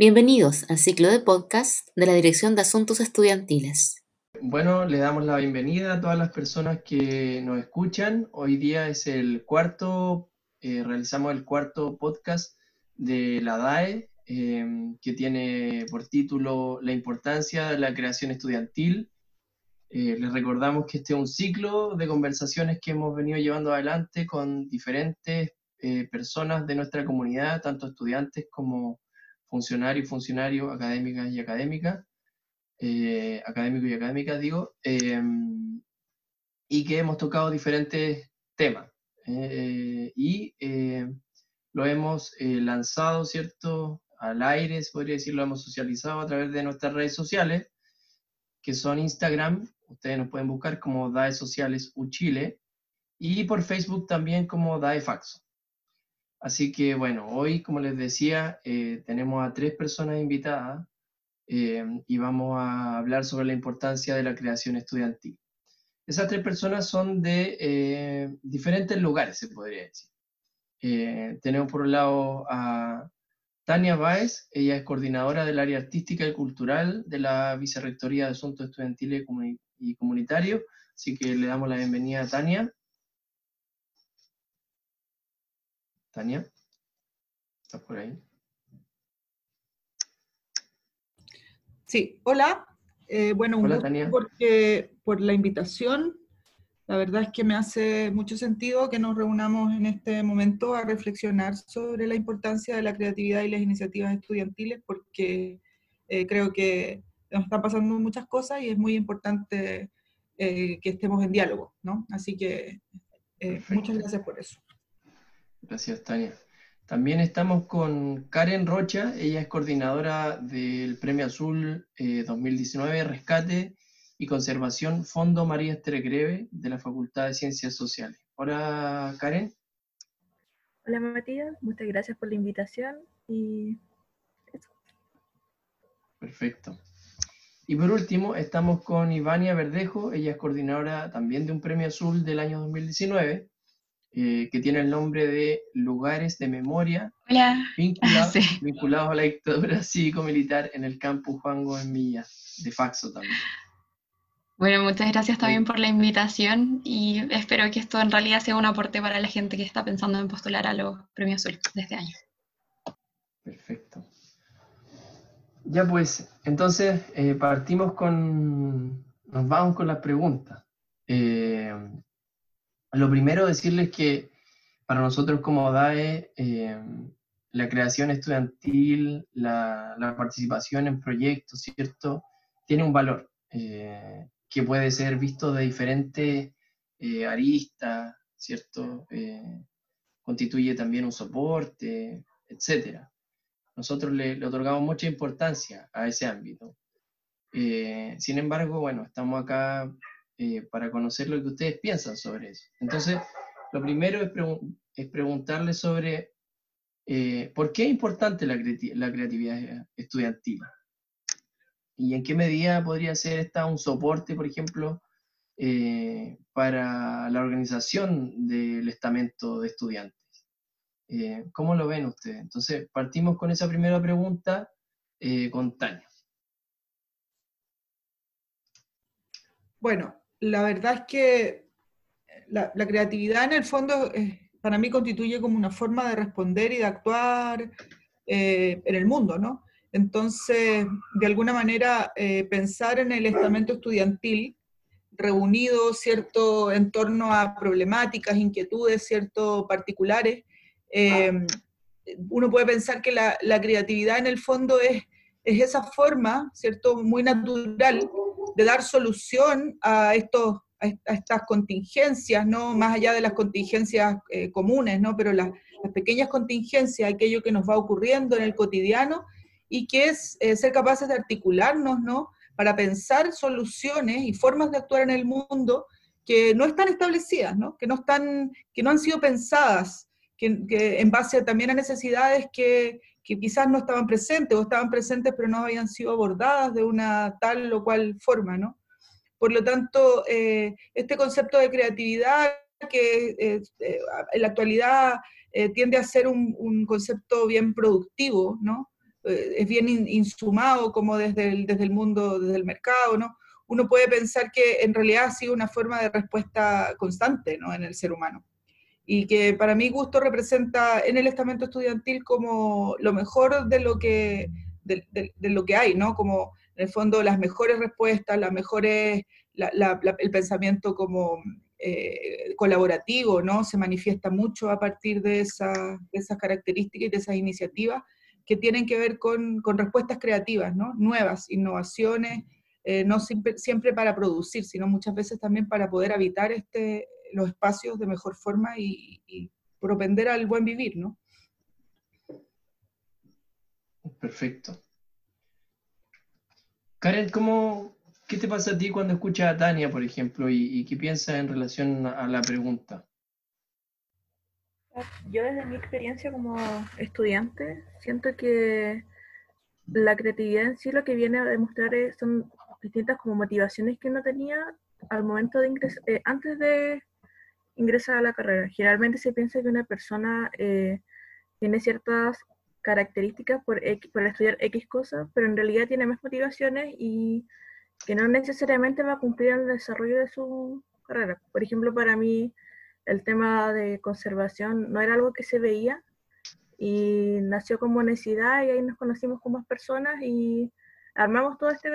Bienvenidos al ciclo de podcast de la Dirección de Asuntos Estudiantiles. Bueno, le damos la bienvenida a todas las personas que nos escuchan. Hoy día es el cuarto, eh, realizamos el cuarto podcast de la DAE, eh, que tiene por título La importancia de la creación estudiantil. Eh, les recordamos que este es un ciclo de conversaciones que hemos venido llevando adelante con diferentes personas de nuestra comunidad, tanto estudiantes como funcionarios y funcionarios, académicas y académicas, eh, académicos y académicas, digo, em, y que hemos tocado diferentes temas. Eh, y eh, lo hemos lanzado, ¿cierto?, al aire, se podría decir, lo hemos socializado a través de nuestras redes sociales, que son Instagram, ustedes nos pueden buscar como DAE Sociales Uchile, y por Facebook también como DAE Faxo. Así que bueno, hoy, como les decía, eh, tenemos a tres personas invitadas eh, y vamos a hablar sobre la importancia de la creación estudiantil. Esas tres personas son de eh, diferentes lugares, se podría decir. tenemos por un lado a Tania Báez, ella es coordinadora del área artística y cultural de la Vicerrectoría de Asuntos Estudiantiles y Comunitarios, así que le damos la bienvenida a Tania. Tania, ¿estás por ahí? Sí, hola. Eh, bueno, un hola, Tania. Porque, por la invitación. La verdad es que me hace mucho sentido que nos reunamos en este momento a reflexionar sobre la importancia de la creatividad y las iniciativas estudiantiles, porque eh, creo que nos están pasando muchas cosas y es muy importante eh, que estemos en diálogo, ¿no? Así que muchas gracias por eso. Gracias, Tania. También estamos con Karen Rocha, ella es coordinadora del Premio Azul 2019 eh, Rescate y Conservación Fondo María Esther de la Facultad de Ciencias Sociales. Hola, Karen. Hola, Matías, muchas gracias por la invitación y Perfecto. Y por último, estamos con Ivania Verdejo, ella es coordinadora también de un Premio Azul del año 2019 eh, que tiene el nombre de Lugares de Memoria vinculados, a la dictadura cívico-militar en el campus Juan Gómez Milla, de Faxo también. Bueno, muchas gracias también por la invitación y espero que esto en realidad sea un aporte para la gente que está pensando en postular a los premios Azul de este año. Perfecto. Ya pues, entonces eh, partimos con, nos vamos con las preguntas. Eh, lo primero, decirles que para nosotros como DAE, eh, la creación estudiantil, la, participación en proyectos, ¿cierto? Tiene un valor eh, que puede ser visto de diferentes eh, aristas, ¿cierto? constituye también un soporte, etc. Nosotros le, le, otorgamos mucha importancia a ese ámbito. sin embargo, bueno, estamos acá eh, para conocer lo que ustedes piensan sobre eso. Entonces, lo primero es, es preguntarle sobre eh, por qué es importante la, creatividad estudiantil y en qué medida podría ser esta un soporte, por ejemplo, eh, para la organización del estamento de estudiantes. ¿Cómo lo ven ustedes? Entonces, partimos con esa primera pregunta con Tania. Bueno, la verdad es que la, creatividad en el fondo para mí constituye como una forma de responder y de actuar eh, en el mundo, ¿no? Entonces, de alguna manera, eh, pensar en el estamento estudiantil reunido, ¿cierto?, en torno a problemáticas, inquietudes, ¿cierto?, particulares, eh, uno puede pensar que la, la, creatividad en el fondo es, es esa forma, ¿cierto?, muy natural de dar solución a, estos, a, estas contingencias, ¿no? Más allá de las contingencias eh, comunes, ¿no? Pero las, pequeñas contingencias, aquello que nos va ocurriendo en el cotidiano y que es eh, ser capaces de articularnos, ¿no? Para pensar soluciones y formas de actuar en el mundo que no están establecidas, ¿no? Que no, están, que no han sido pensadas, que en base también a necesidades que, que quizás no estaban presentes o estaban presentes pero no habían sido abordadas de una tal o cual forma, ¿no? Por lo tanto, eh, este concepto de creatividad que eh, en la actualidad eh, tiende a ser un, concepto bien productivo, ¿no? eh, es bien insumado como desde el, desde el mundo, desde el mercado, ¿no? Uno puede pensar que en realidad ha sido una forma de respuesta constante ¿no? en el ser humano y que para mi gusto representa en el estamento estudiantil como lo mejor de lo que, de, lo que hay, ¿no? Como en el fondo las mejores respuestas, las mejores, el pensamiento como eh, colaborativo, ¿no? Se manifiesta mucho a partir de, esa, de esas características y de esas iniciativas que tienen que ver con, respuestas creativas, ¿no? nuevas, innovaciones, eh, no siempre, para producir, sino muchas veces también para poder habitar este, los espacios de mejor forma y, propender al buen vivir, ¿no? Perfecto. Karen, ¿cómo, ¿qué te pasa a ti cuando escuchas a Tania, por ejemplo, y, y qué piensas en relación a la pregunta? Yo desde mi experiencia como estudiante, siento que la creatividad en sí lo que viene a demostrar son distintas como motivaciones que uno tenía al momento de ingresar, eh, antes de ingresar a la carrera. Generalmente se piensa que una persona eh, tiene ciertas características por, estudiar X cosas, pero en realidad tiene más motivaciones y que no necesariamente va a cumplir en el desarrollo de su carrera. Por ejemplo, para mí el tema de conservación no era algo que se veía y nació como necesidad y ahí nos conocimos como personas y armamos todo este,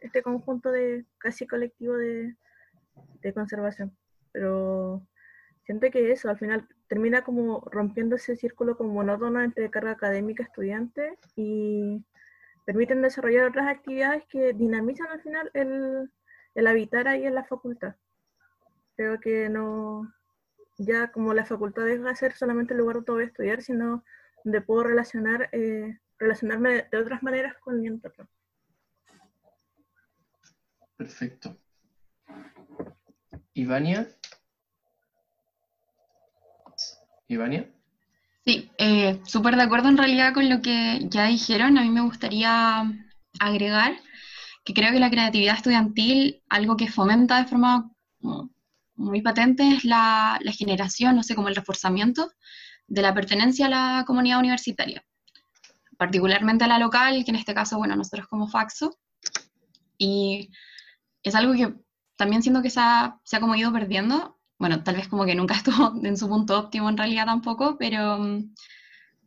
este conjunto de casi colectivo de, conservación. Pero siento que eso al final termina como rompiendo ese círculo como monótono entre carga académica estudiante y permiten desarrollar otras actividades que dinamizan al final el, el habitar ahí en la facultad. Creo que no, ya como la facultad deja de ser solamente el lugar donde voy a estudiar, sino donde puedo relacionar, eh, relacionarme de otras maneras con mi entorno. Perfecto. ¿Ivania? ¿Ivania? Sí, eh, súper de acuerdo en realidad con lo que ya dijeron. A mí me gustaría agregar que creo que la creatividad estudiantil, algo que fomenta de forma muy patente es la, generación, no sé, como el reforzamiento de la pertenencia a la comunidad universitaria, particularmente a la local, que en este caso, bueno, nosotros como Faxo, y es algo que también siento que se ha, se ha como ido perdiendo, bueno, tal vez como que nunca estuvo en su punto óptimo en realidad tampoco, pero,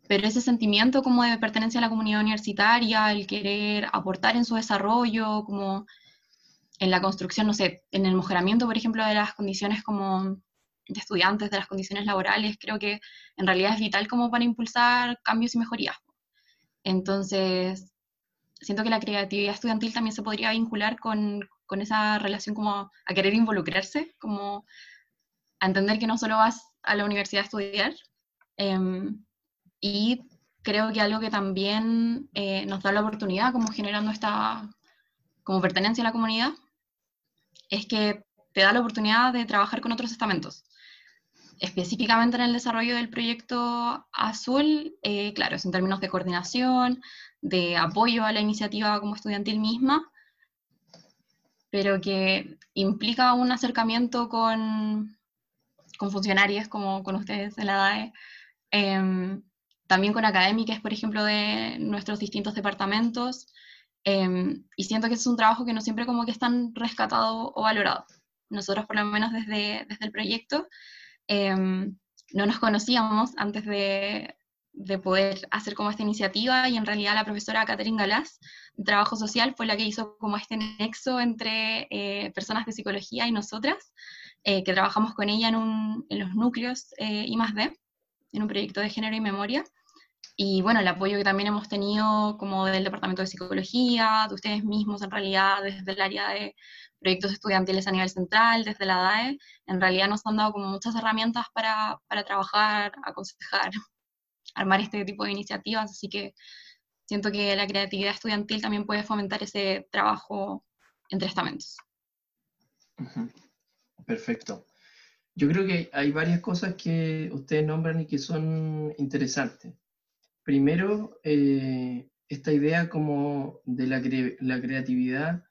pero ese sentimiento como de pertenencia a la comunidad universitaria, el querer aportar en su desarrollo, como en la construcción, no sé, en el mejoramiento, por ejemplo, de las condiciones como de estudiantes, de las condiciones laborales, creo que en realidad es vital como para impulsar cambios y mejorías. Entonces, siento que la creatividad estudiantil también se podría vincular con, con esa relación como a querer involucrarse, como a entender que no solo vas a la universidad a estudiar. Em, y creo que algo que también eh, nos da la oportunidad, como generando esta como pertenencia a la comunidad, es que te da la oportunidad de trabajar con otros estamentos. Específicamente en el desarrollo del proyecto Azul, eh, claro, es en términos de coordinación, de apoyo a la iniciativa como estudiantil misma, pero que implica un acercamiento con, con funcionarios como con ustedes en la DAE, em, también con académicas, por ejemplo, de nuestros distintos departamentos, Em, y siento que es un trabajo que no siempre como que es tan rescatado o valorado. Nosotros por lo menos desde, desde el proyecto em, no nos conocíamos antes de, de, poder hacer como esta iniciativa y en realidad la profesora Catherine Galás de Trabajo Social fue la que hizo como este nexo entre eh, personas de psicología y nosotras, eh, que trabajamos con ella en, los núcleos eh, I D, en un proyecto de género y memoria, y bueno, el apoyo que también hemos tenido como del Departamento de Psicología, de ustedes mismos en realidad, desde el área de proyectos estudiantiles a nivel central, desde la DAE, en realidad nos han dado como muchas herramientas para, para trabajar, aconsejar, armar este tipo de iniciativas, así que siento que la creatividad estudiantil también puede fomentar ese trabajo entre estamentos. Perfecto. Yo creo que hay varias cosas que ustedes nombran y que son interesantes. Primero, eh, esta idea como de la, creatividad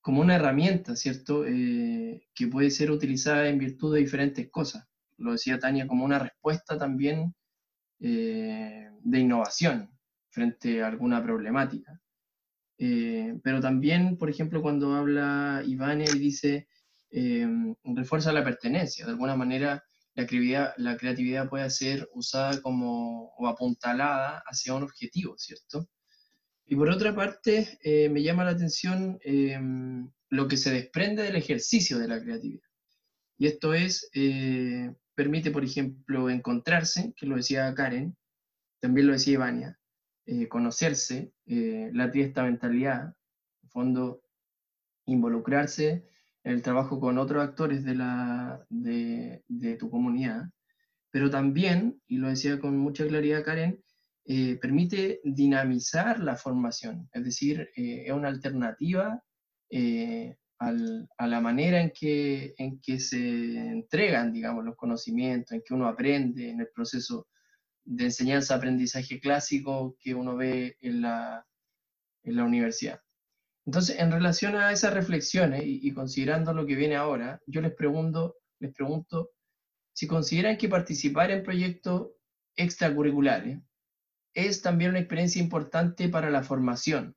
como una herramienta, ¿cierto? Eh, que puede ser utilizada en virtud de diferentes cosas. Lo decía Tania, como una respuesta también eh, de innovación frente a alguna problemática. pero también, por ejemplo, cuando habla Ivania y dice, refuerza la pertenencia, de alguna manera la creatividad, la creatividad puede ser usada como o apuntalada hacia un objetivo, ¿cierto? Y por otra parte, eh, me llama la atención em, lo que se desprende del ejercicio de la creatividad. Y esto es, eh, permite, por ejemplo, encontrarse, que lo decía Karen, también lo decía Ivania, eh, conocerse, la triesta mentalidad, en fondo, involucrarse el trabajo con otros actores de, la, de, tu comunidad, pero también, y lo decía con mucha claridad Karen, eh, permite dinamizar la formación, es decir, eh, es una alternativa eh, a la manera en que, en que se entregan, digamos, los conocimientos, en que uno aprende en el proceso de enseñanza-aprendizaje clásico que uno ve en la, en la universidad. Entonces, en relación a esas reflexiones y, considerando lo que viene ahora, yo les pregunto, les pregunto si consideran que participar en proyectos extracurriculares es también una experiencia importante para la formación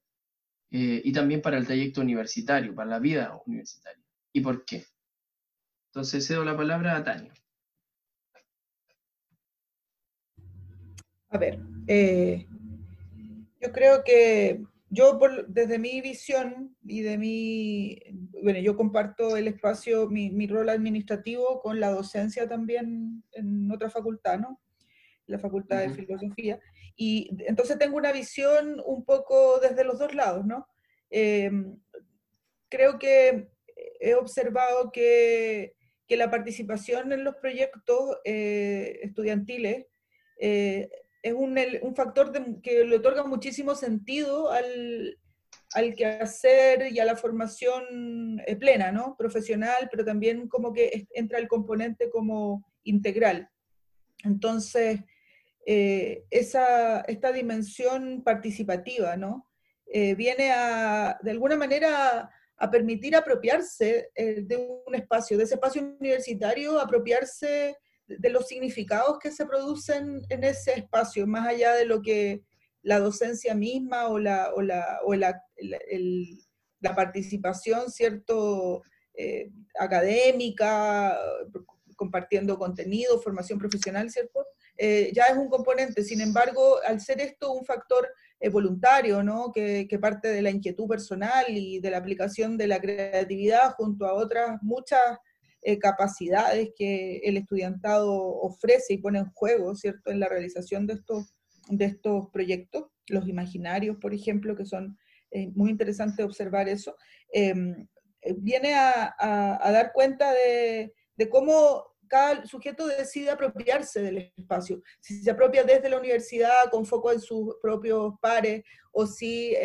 eh, y también para el trayecto universitario, para la vida universitaria. ¿Y por qué? Entonces cedo la palabra a Tania. A ver, eh, yo creo que yo desde mi visión y de mi, bueno, yo comparto el espacio, mi, rol administrativo con la docencia también en otra facultad, ¿no? La Facultad de Filosofía. Y entonces tengo una visión un poco desde los dos lados, ¿no? Em, creo que he observado que, que, la participación en los proyectos eh, estudiantiles eh, es un, un factor que le otorga muchísimo sentido al, al quehacer y a la formación eh, plena, ¿no? Profesional, pero también como que entra el componente como integral. Entonces, eh, esa, esta dimensión participativa, ¿no? Eh, viene a, de alguna manera, a permitir apropiarse de un espacio, de ese espacio universitario, apropiarse de los significados que se producen en ese espacio, más allá de lo que la docencia misma o la, o la, o la, la participación, ¿cierto?, eh, académica, compartiendo contenido, formación profesional, ¿cierto? Eh, ya es un componente. Sin embargo, al ser esto un factor eh, voluntario, ¿no? Que, que, parte de la inquietud personal y de la aplicación de la creatividad junto a otras muchas eh, capacidades que el estudiantado ofrece y pone en juego, ¿cierto?, en la realización de estos, de estos proyectos, los imaginarios, por ejemplo, que son eh, muy interesantes observar eso, em, eh, viene a, a, dar cuenta de, de cómo cada sujeto decide apropiarse del espacio. Si se apropia desde la universidad con foco en sus propios pares o si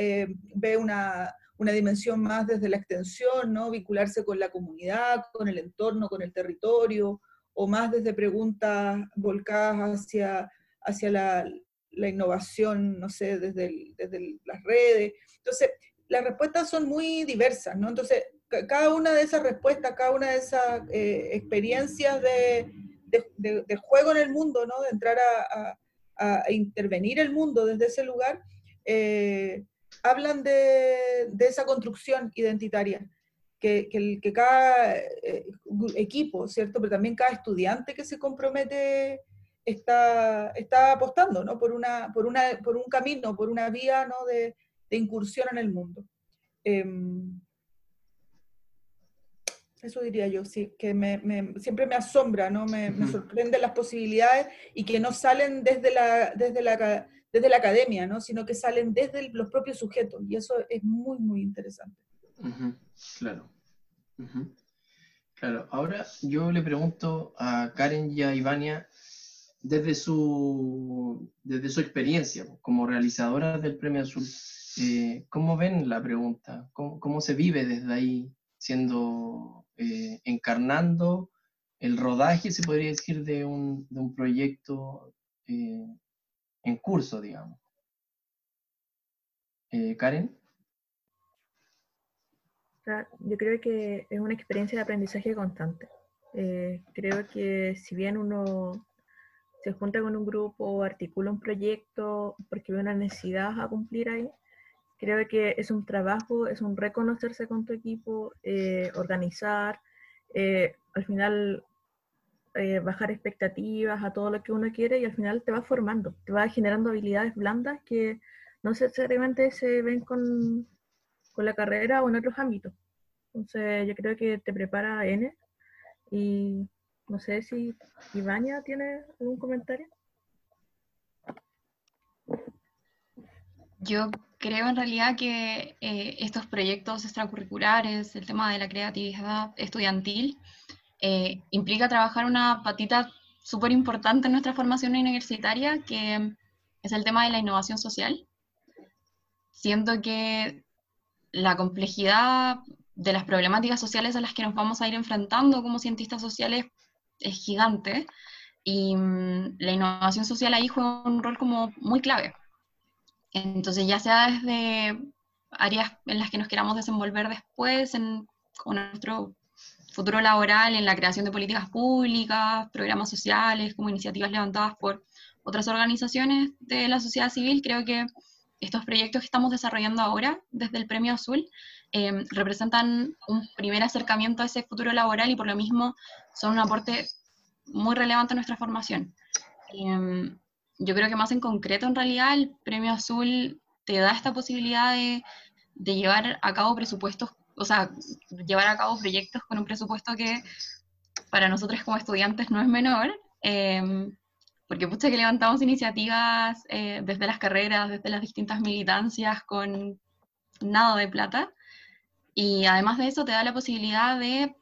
ve una, una dimensión más desde la extensión, ¿no? Vincularse con la comunidad, con el entorno, con el territorio, o más desde preguntas volcadas hacia, hacia la, la innovación, no sé, desde, desde las redes. Entonces, las respuestas son muy diversas, ¿no? Entonces, cada una de esas respuestas, cada una de esas eh, experiencias de, de, juego en el mundo, ¿no? De entrar a intervenir el mundo desde ese lugar, eh, hablan de, esa construcción identitaria, que, que, cada eh, equipo, ¿cierto? Pero también cada estudiante que se compromete está, está apostando, ¿no? Por, una, por, una, por un camino, por una vía, ¿no? De, incursión en el mundo. Em, eso diría yo, sí, que me, siempre me asombra, ¿no? Me, me sorprende las posibilidades y que no salen desde la, desde la, desde la academia, ¿no? sino que salen desde los propios sujetos, y eso es muy, muy interesante. Claro. Claro, ahora yo le pregunto a Karen y a Ivania, desde su, desde su experiencia como realizadora del Premio Azul, eh, ¿cómo ven la pregunta? ¿Cómo, se vive desde ahí, siendo, eh, encarnando el rodaje, se podría decir, de un, de un proyecto eh, en curso, digamos. Eh, Karen. Yo creo que es una experiencia de aprendizaje constante. Eh, creo que si bien uno se junta con un grupo, articula un proyecto porque ve una necesidad a cumplir ahí. Creo que es un trabajo, es un reconocerse con tu equipo, eh, organizar, eh, al final eh, bajar expectativas a todo lo que uno quiere y al final te va formando, te va generando habilidades blandas que no necesariamente se ven con, con la carrera o en otros ámbitos. Entonces yo creo que te prepara N y no sé si Ivania tiene algún comentario. Yo creo en realidad que eh, estos proyectos extracurriculares, el tema de la creatividad estudiantil, eh, implica trabajar una patita súper importante en nuestra formación universitaria, que es el tema de la innovación social. Siento que la complejidad de las problemáticas sociales a las que nos vamos a ir enfrentando como cientistas sociales es gigante y mm, la innovación social ahí juega un rol como muy clave. Entonces, ya sea desde áreas en las que nos queramos desenvolver después, en, con nuestro futuro laboral, en la creación de políticas públicas, programas sociales, como iniciativas levantadas por otras organizaciones de la sociedad civil, creo que estos proyectos que estamos desarrollando ahora desde el Premio Azul eh, representan un primer acercamiento a ese futuro laboral y por lo mismo son un aporte muy relevante a nuestra formación. Eh, yo creo que más en concreto, en realidad, el Premio Azul te da esta posibilidad de, llevar a cabo presupuestos, o sea, llevar a cabo proyectos con un presupuesto que para nosotros como estudiantes no es menor, eh, porque pucha que levantamos iniciativas eh, desde las carreras, desde las distintas militancias con nada de plata, y además de eso te da la posibilidad de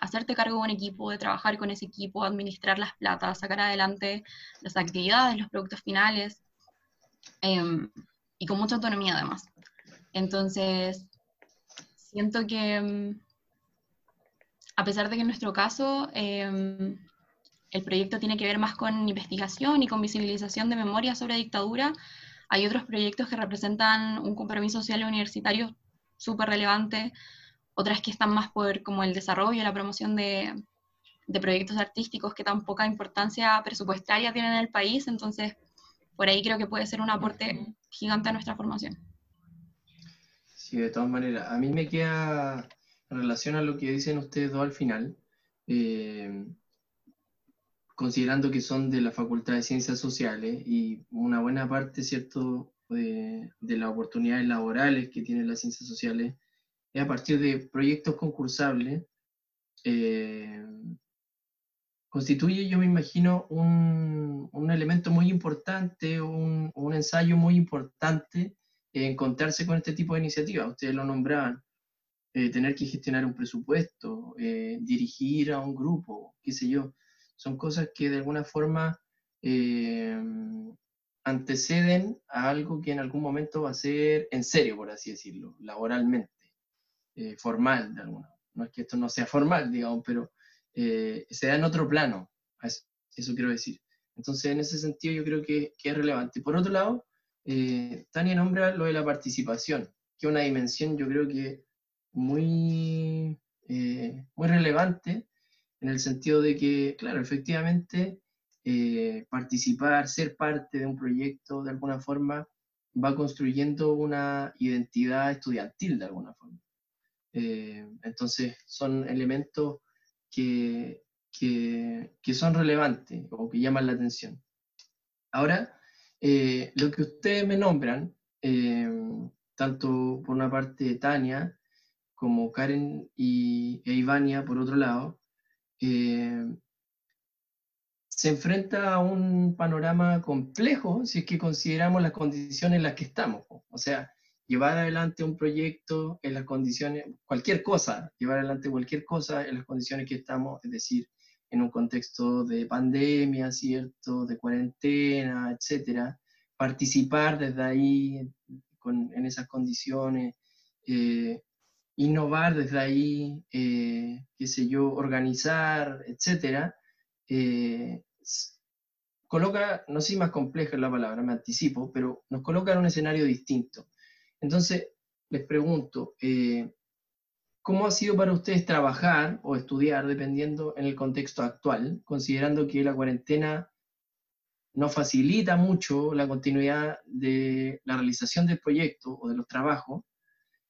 hacerte cargo de un equipo, de trabajar con ese equipo, administrar las platas, sacar adelante las actividades, los productos finales, em, y con mucha autonomía además. Entonces, siento que em, a pesar de que en nuestro caso em, el proyecto tiene que ver más con investigación y con visibilización de memoria sobre dictadura, hay otros proyectos que representan un compromiso social universitario súper relevante otras que están más por como el desarrollo, la promoción de, proyectos artísticos que tan poca importancia presupuestaria tienen en el país, entonces por ahí creo que puede ser un aporte gigante a nuestra formación. Sí, de todas maneras, a mí me queda en relación a lo que dicen ustedes dos al final, eh, considerando que son de la Facultad de Ciencias Sociales y una buena parte, ¿cierto?, de, de las oportunidades laborales que tienen las ciencias sociales a partir de proyectos concursables, eh, constituye, yo me imagino, un, un elemento muy importante, un, un, ensayo muy importante encontrarse con este tipo de iniciativas. Ustedes lo nombraban, eh, tener que gestionar un presupuesto, eh, dirigir a un grupo, qué sé yo. Son cosas que de alguna forma anteceden a algo que en algún momento va a ser en serio, por así decirlo, laboralmente. Eh, formal de alguna No es que esto no sea formal, digamos, pero eh, se da en otro plano, eso, quiero decir. Entonces, en ese sentido, yo creo que, que es relevante. Por otro lado, eh, Tania nombra lo de la participación, que es una dimensión, yo creo que muy, muy relevante, en el sentido de que, claro, efectivamente, participar, ser parte de un proyecto, de alguna forma, va construyendo una identidad estudiantil, de alguna forma. Eh, entonces, son elementos que, que, son relevantes o que llaman la atención. Ahora, eh, lo que ustedes me nombran, eh, tanto por una parte Tania, como Karen y, e Ivania por otro lado, se enfrenta a un panorama complejo si es que consideramos las condiciones en las que estamos. O sea, llevar adelante un proyecto en las condiciones, cualquier cosa, llevar adelante cualquier cosa en las condiciones que estamos, es decir, en un contexto de pandemia, ¿cierto? De cuarentena, etcétera, participar desde ahí en esas condiciones, eh, innovar desde ahí, eh, qué sé yo, organizar, etcétera, eh, coloca, no sé si más compleja es la palabra, me anticipo, pero nos coloca en un escenario distinto. Entonces, les pregunto, eh, ¿cómo ha sido para ustedes trabajar o estudiar, dependiendo en el contexto actual, considerando que la cuarentena no facilita mucho la continuidad de la realización del proyecto o de los trabajos.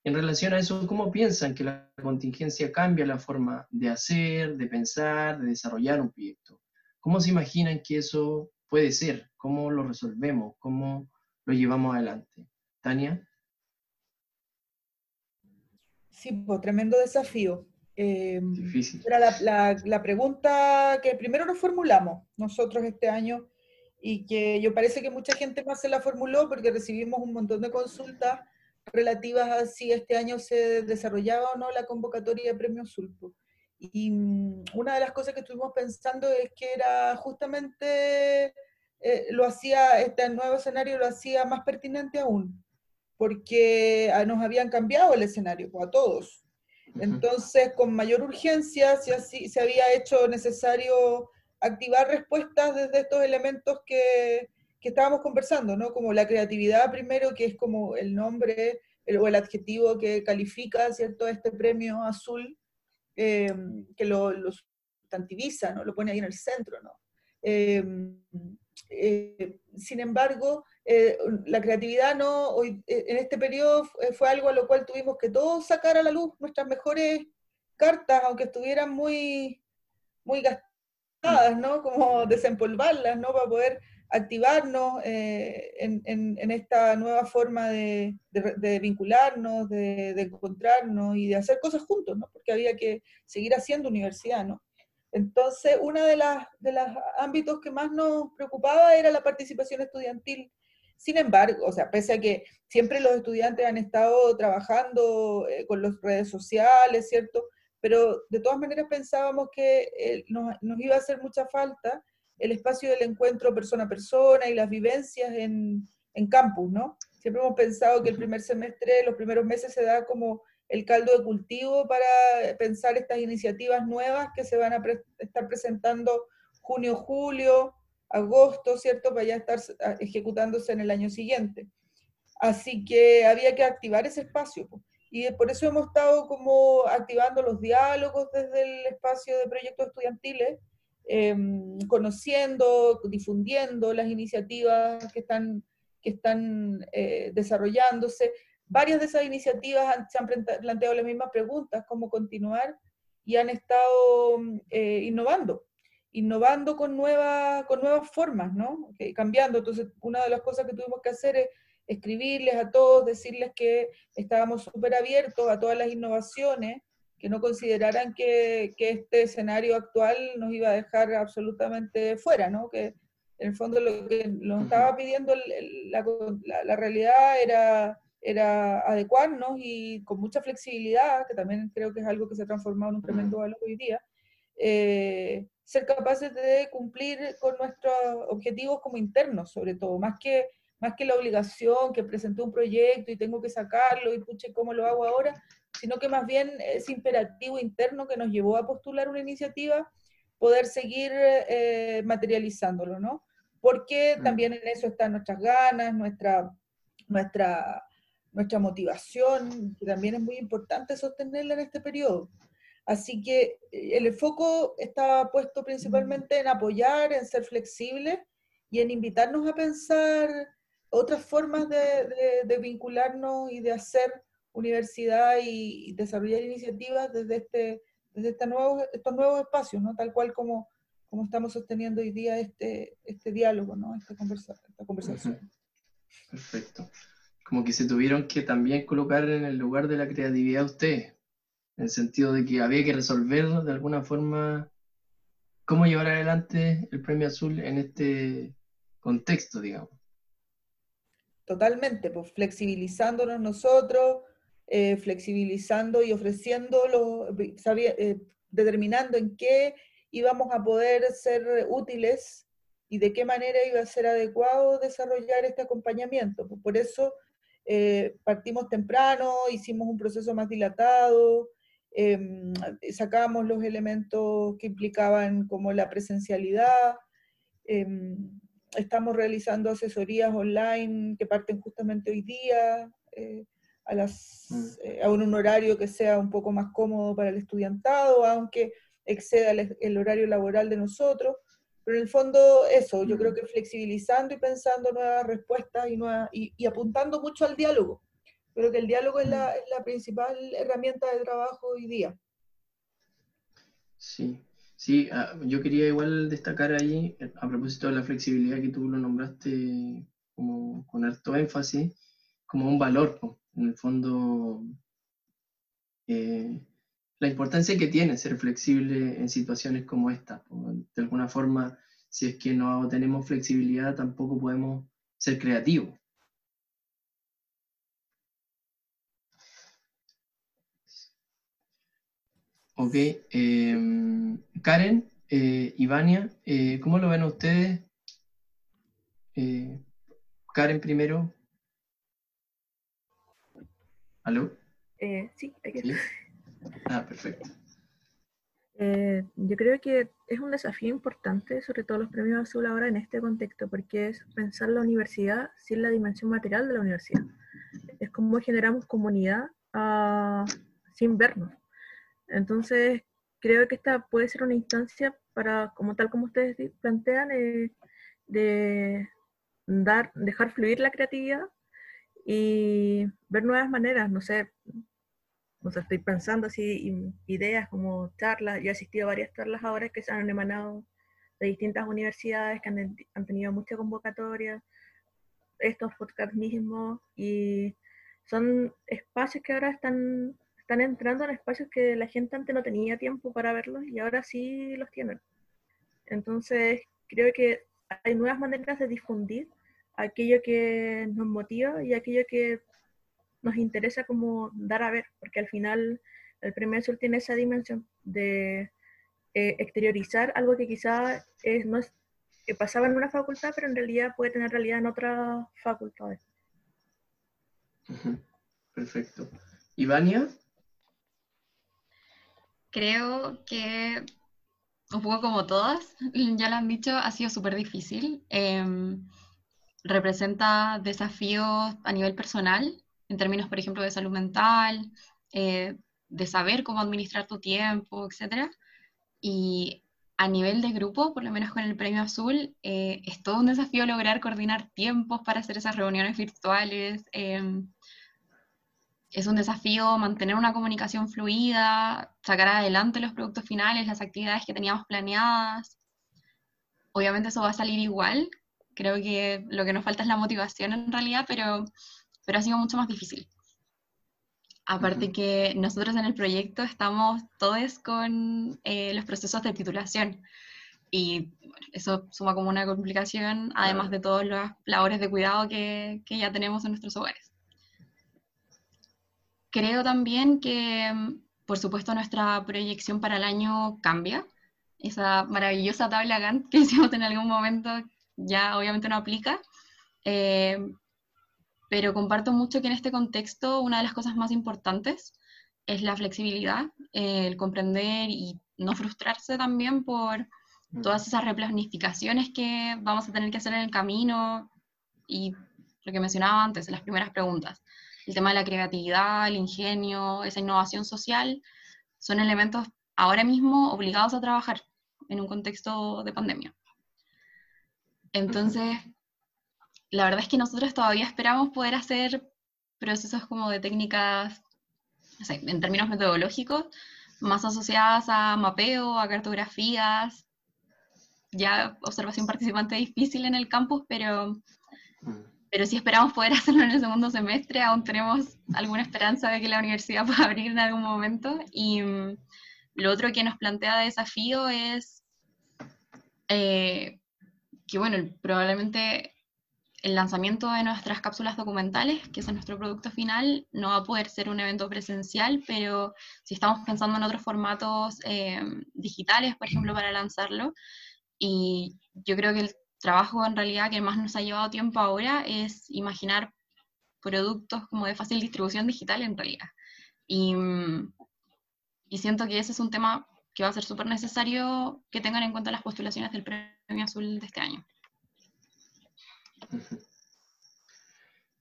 En relación a eso, ¿cómo piensan que la contingencia cambia la forma de hacer, de pensar, de desarrollar un proyecto? ¿Cómo se imaginan que eso puede ser? ¿Cómo lo resolvemos? ¿Cómo lo llevamos adelante? Tania. Sí, pues tremendo desafío. Eh, Difícil. Era la, la- la pregunta que primero nos formulamos nosotros este año y que yo parece que mucha gente más se la formuló porque recibimos un montón de consultas relativas a si este año se desarrollaba o no la convocatoria de premios Sulpo. Y mm, una de las cosas que estuvimos pensando es que era justamente, eh, lo hacía, este nuevo escenario lo hacía más pertinente aún, porque ah, nos habían cambiado el escenario, pues, a todos. Entonces, con mayor urgencia se, así- se había hecho necesario activar respuestas desde estos elementos que, que estábamos conversando, ¿no? Como la creatividad primero, que es como el nombre el- o el adjetivo que califica, ¿cierto?, este premio azul, eh, que lo, lo sustantiviza, ¿no? Lo pone ahí en el centro, ¿no? Eh, eh, sin embargo, eh, la creatividad no, hoy, eh, en este periodo fue, algo a lo cual tuvimos que todos sacar a la luz nuestras mejores cartas, aunque estuvieran muy, muy gastadas, ¿no? Como desempolvarlas, ¿no? Para poder activarnos en, esta nueva forma de vincularnos, de, de encontrarnos y de hacer cosas juntos, ¿no? Porque había que seguir haciendo universidad, ¿no? Entonces, uno de los de los ámbitos que más nos preocupaba era la participación estudiantil. Sin embargo, o sea, pese a que siempre los estudiantes han estado trabajando eh, con las redes sociales, ¿cierto? Pero de todas maneras pensábamos que eh, nos, nos iba a hacer mucha falta el espacio del encuentro persona a persona y las vivencias en, en campus, ¿no? Siempre hemos pensado que el primer semestre, los primeros meses se da como el caldo de cultivo para pensar estas iniciativas nuevas que se van a estar presentando junio, julio, agosto, ¿cierto? Para ya estar ah, ejecutándose en el año siguiente. Así que había que activar ese espacio. Y por eso hemos estado como activando los diálogos desde el espacio de proyectos estudiantiles, em, conociendo, difundiendo las iniciativas que están, que están eh, desarrollándose. Varias de esas iniciativas han- se han planteado las mismas preguntas, cómo continuar, y han estado eh, innovando, innovando con, nuevas con nuevas formas, ¿no? Que- cambiando. Entonces, una de las cosas que tuvimos que hacer es escribirles a todos, decirles que estábamos súper abiertos a todas las innovaciones, que no consideraran que, que este escenario actual nos iba a dejar absolutamente fuera, ¿no? Que en el fondo lo que nos estaba pidiendo el- el- la, la- la realidad era, era adecuarnos y con mucha flexibilidad, que también creo que es algo que se ha transformado en un tremendo valor hoy día, eh, ser capaces de cumplir con nuestros objetivos como internos, sobre todo, más que, más que la obligación que presenté un proyecto y tengo que sacarlo y puche, ¿cómo lo hago ahora? Sino que más bien ese imperativo interno que nos llevó a postular una iniciativa, poder seguir eh, materializándolo, ¿no? Porque Mm. también en eso están nuestras ganas, nuestra, nuestra, nuestra motivación, que también es muy importante sostenerla en este periodo. Así que eh, el foco está puesto principalmente en apoyar, en ser flexibles y en invitarnos a pensar otras formas de, de- de vincularnos y de hacer universidad y, y desarrollar iniciativas desde, este, desde este nuevo, estos nuevos espacios, ¿no? tal cual como, como estamos sosteniendo hoy día este, este diálogo, ¿no? esta, conversa, esta conversación. Perfecto. Como que se tuvieron que también colocar en el lugar de la creatividad ustedes, en el sentido de que había que resolver de alguna forma cómo llevar adelante el Premio Azul en este contexto, digamos. Totalmente, pues flexibilizándonos nosotros, eh, flexibilizando y ofreciendo, eh, determinando en qué íbamos a poder ser útiles y de qué manera iba a ser adecuado desarrollar este acompañamiento. Pues por eso eh, partimos temprano, hicimos un proceso más dilatado, em, sacamos los elementos que implicaban como la presencialidad, em, estamos realizando asesorías online que parten justamente hoy día, eh, a, las, Mm. eh, a un horario que sea un poco más cómodo para el estudiantado, aunque exceda el, el horario laboral de nosotros, pero en el fondo eso, yo creo que flexibilizando y pensando nuevas respuestas y, nuevas, y, apuntando mucho al diálogo. Creo que el diálogo es la, es la principal herramienta de trabajo hoy día. Sí, sí, ah, yo quería igual destacar ahí, a propósito de la flexibilidad que tú lo nombraste como con alto énfasis, como un valor, en el fondo, eh, la importancia que tiene ser flexible en situaciones como esta. De alguna forma, si es que no tenemos flexibilidad, tampoco podemos ser creativos. Ok, em, Karen, eh, Ivania, eh, ¿cómo lo ven ustedes? Eh, Karen primero. ¿Aló? Eh, sí, aquí ¿Sí? Ah, perfecto. Eh, yo creo que es un desafío importante, sobre todo los premios Azul ahora en este contexto, porque es pensar la universidad sin la dimensión material de la universidad. Es como generamos comunidad uh, sin vernos. Entonces, creo que esta puede ser una instancia para, como tal como ustedes plantean, eh, de dar, dejar fluir la creatividad y ver nuevas maneras, no sé, o sea, estoy pensando así ideas como charlas, yo he asistido a varias charlas ahora que se han emanado de distintas universidades que han, han tenido mucha convocatoria, estos podcasts mismos, y son espacios que ahora están, están entrando en espacios que la gente antes no tenía tiempo para verlos y ahora sí los tienen. Entonces, creo que hay nuevas maneras de difundir aquello que nos motiva y aquello que nos interesa como dar a ver, porque al final el premio azul tiene esa dimensión de eh, exteriorizar algo que quizá es, no es, que pasaba en una facultad, pero en realidad puede tener realidad en otras facultades. Perfecto. ¿Ivania? Creo que un poco como todas, ya lo han dicho, ha sido súper difícil. Em, representa desafíos a nivel personal, en términos, por ejemplo, de salud mental, eh, de saber cómo administrar tu tiempo, etc. Y a nivel de grupo, por lo menos con el Premio Azul, eh, es todo un desafío lograr coordinar tiempos para hacer esas reuniones virtuales. Em, es un desafío mantener una comunicación fluida, sacar adelante los productos finales, las actividades que teníamos planeadas. Obviamente eso va a salir igual. Creo que lo que nos falta es la motivación en realidad, pero pero ha sido mucho más difícil. Aparte que nosotros en el proyecto estamos todos con eh, los procesos de titulación y eso suma como una complicación, además de todas las labores de cuidado que, que ya tenemos en nuestros hogares. Creo también que, por supuesto, nuestra proyección para el año cambia. Esa maravillosa tabla Gantt que hicimos en algún momento ya obviamente no aplica, eh, pero comparto mucho que en este contexto una de las cosas más importantes es la flexibilidad, el comprender y no frustrarse también por mm. todas esas replanificaciones que vamos a tener que hacer en el camino y lo que mencionaba antes, en las primeras preguntas. El tema de la creatividad, el ingenio, esa innovación social, son elementos ahora mismo obligados a trabajar en un contexto de pandemia. Entonces, la verdad es que nosotros todavía esperamos poder hacer procesos como de técnicas, no sé, en términos metodológicos, más asociadas a mapeo, a cartografías, ya observación participante difícil en el campus, pero, pero sí esperamos poder hacerlo en el segundo semestre, aún tenemos alguna esperanza de que la universidad pueda abrir en algún momento. Y mm, lo otro que nos plantea desafío es eh, que, bueno, probablemente el lanzamiento de nuestras cápsulas documentales, que es nuestro producto final, no va a poder ser un evento presencial, pero si estamos pensando en otros formatos eh, digitales, por ejemplo, para lanzarlo, y yo creo que el trabajo en realidad que más nos ha llevado tiempo ahora es imaginar productos como de fácil distribución digital en realidad. Y, y siento que ese es un tema que va a ser súper necesario que tengan en cuenta las postulaciones del Premio Azul de este año.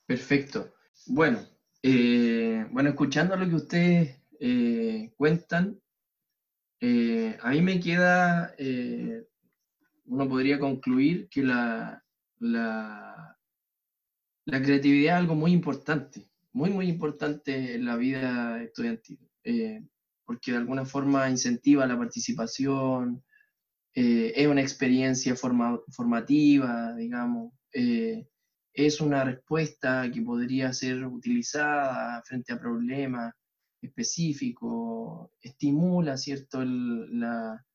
Perfecto. Bueno, eh, bueno, escuchando lo que ustedes eh, cuentan, eh, a mí me queda uno podría concluir que la, la, la creatividad es algo muy importante, muy, muy importante en la vida estudiantil, eh, porque de alguna forma incentiva la participación, eh, es una experiencia formativa, digamos, eh, es una respuesta que podría ser utilizada frente a problemas específicos, estimula, ¿cierto?, la,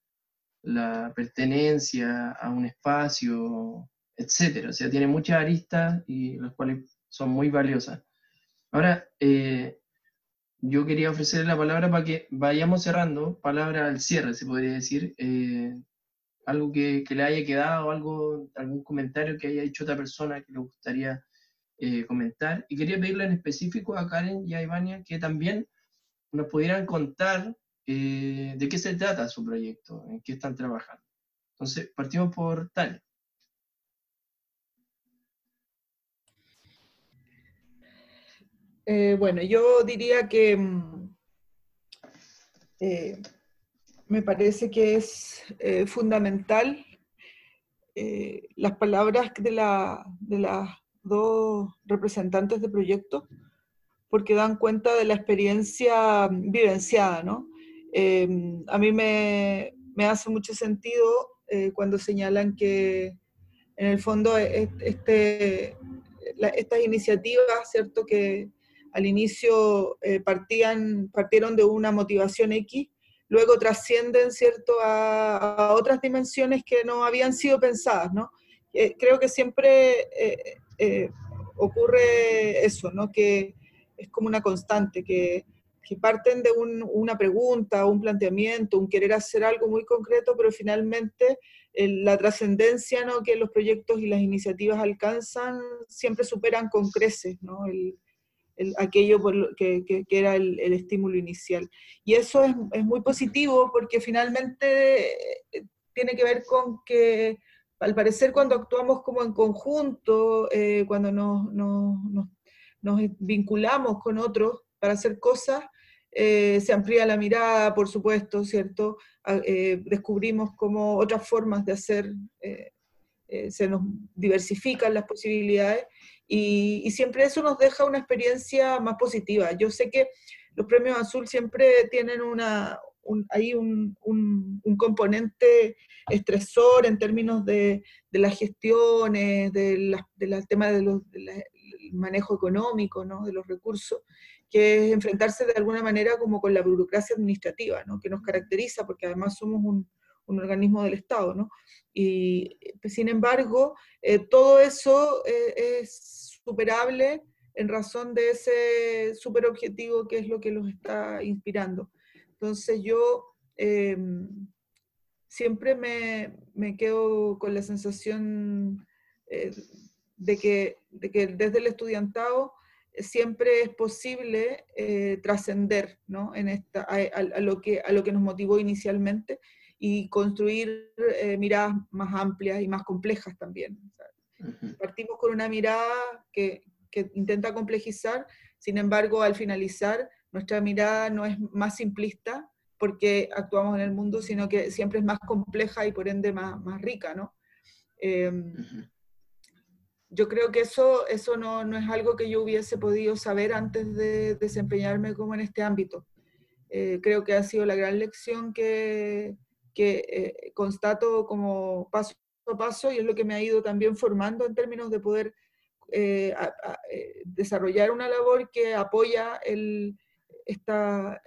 la pertenencia a un espacio, etcétera. O sea, tiene muchas aristas y las cuales son muy valiosas. Ahora, eh, yo quería ofrecerle la palabra para que vayamos cerrando, palabra al cierre, se podría decir, eh, algo que, le haya quedado, algo, algún comentario que haya hecho otra persona que le gustaría eh, comentar. Y quería pedirle en específico a Karen y a Ivania que también nos pudieran contar de qué se trata su proyecto, en qué están trabajando. Entonces, partimos por Tania. Eh, bueno, yo diría que mm, eh, me parece que es eh, fundamental las palabras de, de las dos representantes de proyecto, porque dan cuenta de la experiencia vivenciada, ¿no? a mí me, me, hace mucho sentido cuando señalan que en el fondo este, estas iniciativas, ¿cierto? Que, al inicio eh, partían, partieron de una motivación X, luego trascienden, ¿cierto?, a, otras dimensiones que no habían sido pensadas, ¿no? Eh, creo que siempre eh, ocurre eso, ¿no? Que es como una constante, que, que parten de una pregunta, un planteamiento, un querer hacer algo muy concreto, pero finalmente la trascendencia ¿no? que los proyectos y las iniciativas alcanzan siempre superan con creces ¿no? el, aquello que, era el, estímulo inicial. Y eso es, muy positivo porque finalmente eh, tiene que ver con que, al parecer, cuando actuamos como en conjunto, eh, cuando nos, nos, vinculamos con otros para hacer cosas, eh, se amplía la mirada, por supuesto, ¿cierto? Descubrimos como otras formas de hacer, se nos diversifican las posibilidades y, siempre eso nos deja una experiencia más positiva. Yo sé que los premios Azul siempre tienen una, un, un, un, componente estresor en términos de, de las gestiones, del de tema del de manejo económico, ¿no? de los recursos, que es enfrentarse de alguna manera como con la burocracia administrativa, ¿no? que nos caracteriza, porque además somos un, un organismo del Estado, ¿no? Y pues, sin embargo, eh, todo eso eh, es superable en razón de ese superobjetivo que es lo que los está inspirando. Entonces yo em, siempre me, me, quedo con la sensación eh, de, que, de, que, desde el estudiantado siempre es posible trascender ¿no? a, a lo que nos motivó inicialmente y construir eh, miradas más amplias y más complejas también. Partimos con una mirada que, que, intenta complejizar, sin embargo, al finalizar, nuestra mirada no es más simplista porque actuamos en el mundo, sino que siempre es más compleja y por ende más, más rica, ¿no? Em, yo creo que eso, eso no, no, es algo que yo hubiese podido saber antes de desempeñarme como en este ámbito. Eh, creo que ha sido la gran lección que, que eh, constato como paso a paso y es lo que me ha ido también formando en términos de poder eh, eh, desarrollar una labor que apoya el, esta,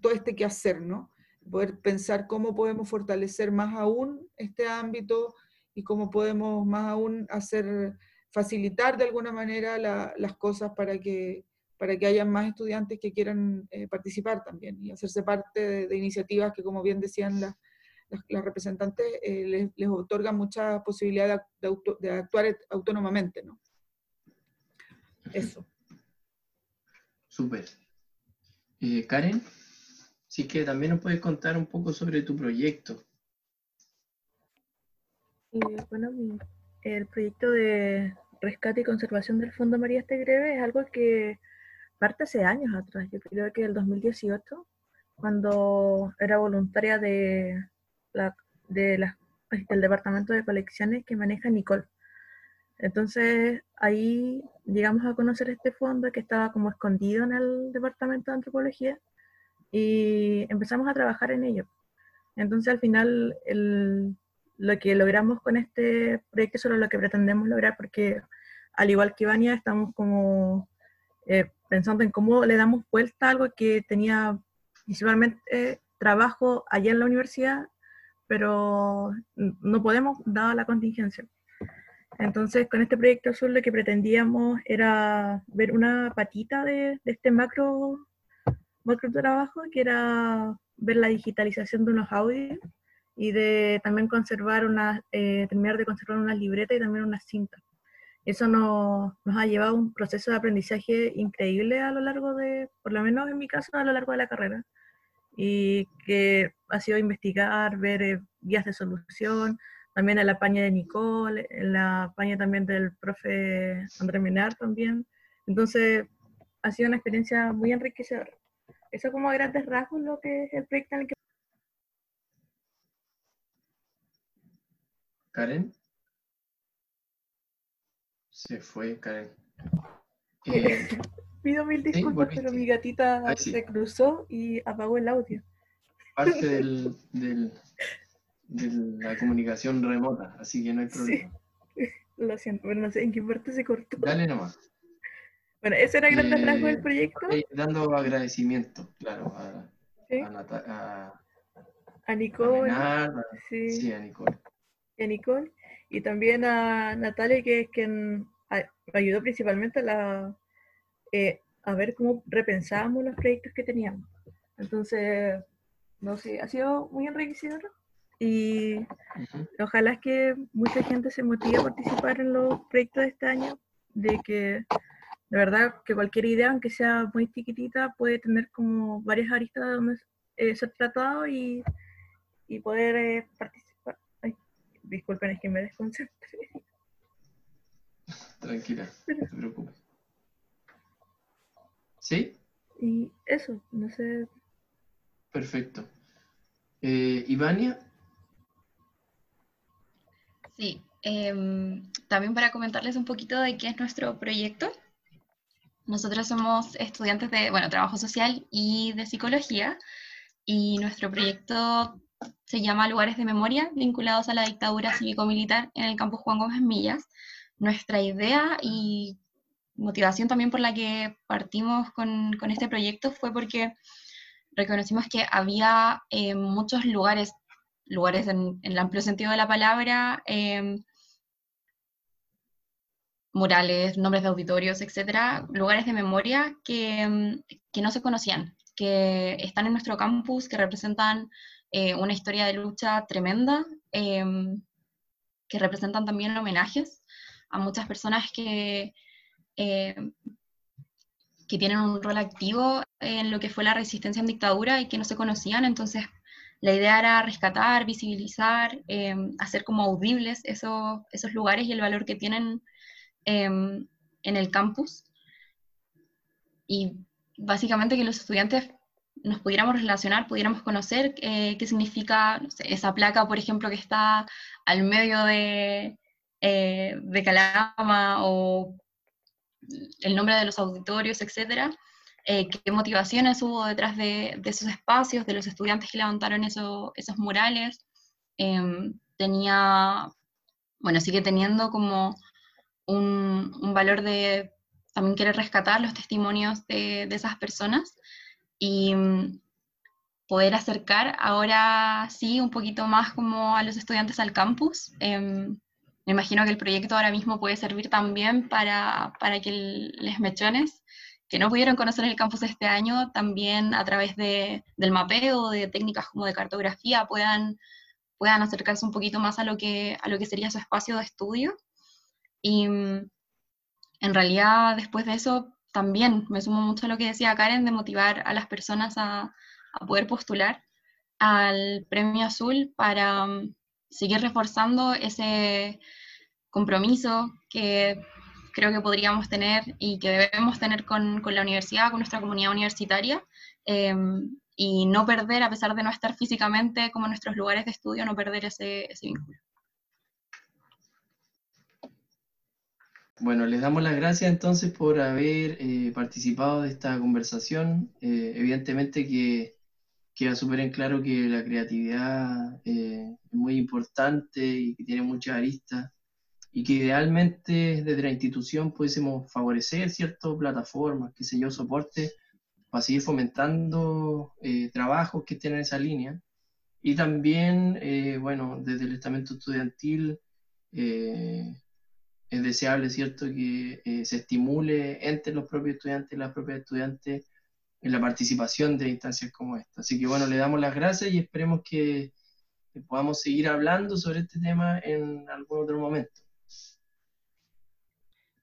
todo este quehacer, ¿no? Poder pensar cómo podemos fortalecer más aún este ámbito y cómo podemos más aún hacer, facilitar de alguna manera las cosas para que, para que haya más estudiantes que quieran eh, participar también y hacerse parte de, iniciativas que, como bien decían las, las, representantes, eh, les, les, otorgan mucha posibilidad de, de, actuar autónomamente. ¿no? Eso. Súper. Eh, Karen, sí que también nos puedes contar un poco sobre tu proyecto. bueno, el proyecto de rescate y conservación del Fondo María Estegreve es algo que parte hace años atrás, yo creo que el 2018, cuando era voluntaria de, la, de las del departamento de colecciones que maneja Nicole. Entonces ahí llegamos a conocer este fondo que estaba como escondido en el departamento de antropología y empezamos a trabajar en ello. Entonces al final lo que logramos con este proyecto es solo lo que pretendemos lograr porque al igual que Vania estamos como eh, pensando en cómo le damos vuelta a algo que tenía principalmente trabajo allá en la universidad, pero no podemos dada la contingencia. Entonces, con este proyecto azul lo que pretendíamos era ver una patita de, este macro, macro trabajo, que era ver la digitalización de unos audios y de también conservar una, eh, terminar de conservar una libreta y también una cinta. Eso nos, nos ha llevado a un proceso de aprendizaje increíble a lo largo de, por lo menos en mi caso, a lo largo de la carrera. Y que ha sido investigar, ver eh, guías de solución, también en la paña de Nicole, en la paña también del profe André Menar también. Entonces, ha sido una experiencia muy enriquecedora. Eso como grandes rasgos lo que es el proyecto en el que... Karen. Se fue Karen. Eh, Pido mil disculpas, pero mi gatita se cruzó y apagó el audio. Parte del, de la comunicación remota, así que no hay problema. Sí. Lo siento, pero no sé en qué parte se cortó. Dale nomás. Bueno, ese era el gran eh, del proyecto. Dando agradecimiento, claro, a, a, Nicole. sí. a Nicole. Y a Nicole. Y también a Natalia, que es quien ayudó principalmente a, la, eh, a ver cómo repensábamos los proyectos que teníamos. Entonces, no sé, ha sido muy enriquecedor y ojalá que mucha gente se motive a participar en los proyectos de este año, de que de verdad que cualquier idea, aunque sea muy chiquitita, puede tener como varias aristas donde eh, ser tratado y, y poder eh, participar. disculpen, es que me desconcentré. Tranquila, no te preocupes. ¿Sí? Y eso, no sé. Perfecto. Eh, Ivania, Sí, em, también para comentarles un poquito de qué es nuestro proyecto. Nosotros somos estudiantes de, bueno, trabajo social y de psicología y nuestro proyecto se llama Lugares de Memoria vinculados a la dictadura cívico-militar en el campus Juan Gómez Millas. Nuestra idea y motivación también por la que partimos con, con este proyecto fue porque reconocimos que había eh, muchos lugares lugares en, el amplio sentido de la palabra, em, murales, nombres de auditorios, etcétera, lugares de memoria que, que, no se conocían, que están en nuestro campus, que representan eh, una historia de lucha tremenda, em, que representan también homenajes a muchas personas que, que tienen un rol activo en lo que fue la resistencia en dictadura y que no se conocían, entonces la idea era rescatar, visibilizar, em, hacer como audibles esos, esos lugares y el valor que tienen em, en el campus. Y básicamente que los estudiantes nos pudiéramos relacionar, pudiéramos conocer eh, qué significa esa placa, por ejemplo, que está al medio de, eh, de Calama o el nombre de los auditorios, etcétera, eh, qué motivaciones hubo detrás de, esos espacios, de los estudiantes que levantaron esos murales. Em, tenía, bueno, sigue teniendo como un, valor de también querer rescatar los testimonios de, esas personas y mm, poder acercar ahora sí un poquito más como a los estudiantes al campus. Em, me imagino que el proyecto ahora mismo puede servir también para, para que les mechones que no pudieron conocer el campus este año, también a través de, del mapeo, de técnicas como de cartografía, puedan, puedan acercarse un poquito más a lo, que, a lo que sería su espacio de estudio. Y en realidad, después de eso, también me sumo mucho a lo que decía Karen, de motivar a las personas a, a poder postular al Premio Azul para seguir reforzando ese compromiso que creo que podríamos tener y que debemos tener con, con la universidad, con nuestra comunidad universitaria, em, y no perder, a pesar de no estar físicamente como en nuestros lugares de estudio, no perder ese, ese vínculo. Bueno, les damos las gracias entonces por haber eh, participado de esta conversación. Eh, evidentemente que queda súper en claro que la creatividad eh, es muy importante y que tiene muchas aristas y que idealmente desde la institución pudiésemos favorecer ciertas plataformas, qué sé yo, soporte para seguir fomentando trabajos que estén en esa línea. Y también, bueno, desde el estamento estudiantil, es deseable, ¿cierto?, que eh, se estimule entre los propios estudiantes y las propias estudiantes en la participación de instancias como esta. Así que bueno, le damos las gracias y esperemos que, podamos seguir hablando sobre este tema en algún otro momento.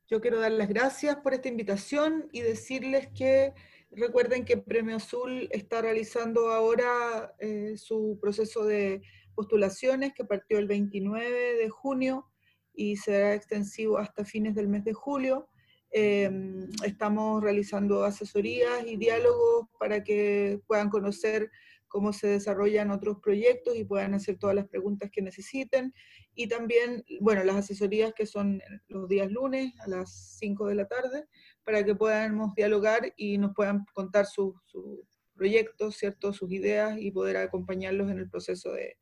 Yo quiero dar las gracias por esta invitación y decirles que recuerden que Premio Azul está realizando ahora eh, su proceso de postulaciones que partió el 29 de junio y será extensivo hasta fines del mes de julio. Em, estamos realizando asesorías y diálogos para que puedan conocer cómo se desarrollan otros proyectos y puedan hacer todas las preguntas que necesiten. Y también, bueno, las asesorías que son los días lunes a las 5 de la tarde, para que podamos dialogar y nos puedan contar sus proyectos, ¿cierto? sus ideas y poder acompañarlos en el proceso de,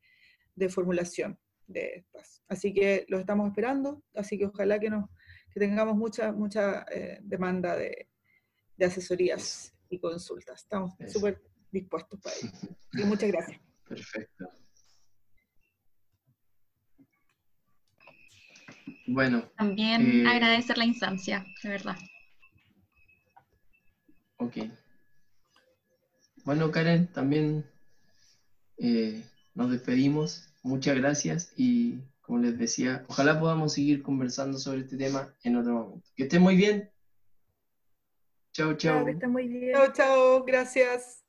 de formulación de estas. Así que los estamos esperando, así que ojalá que, nos, que tengamos mucha, mucha eh, demanda de, de, asesorías y consultas. Estamos súper dispuestos para ello. Y muchas gracias. Perfecto. Bueno. También eh, agradecer la instancia, de verdad. Ok. Bueno, Karen, también eh, nos despedimos muchas gracias y como les decía, ojalá podamos seguir conversando sobre este tema en otro momento. Que estén muy bien. Chao, chao. Chao, chao, gracias.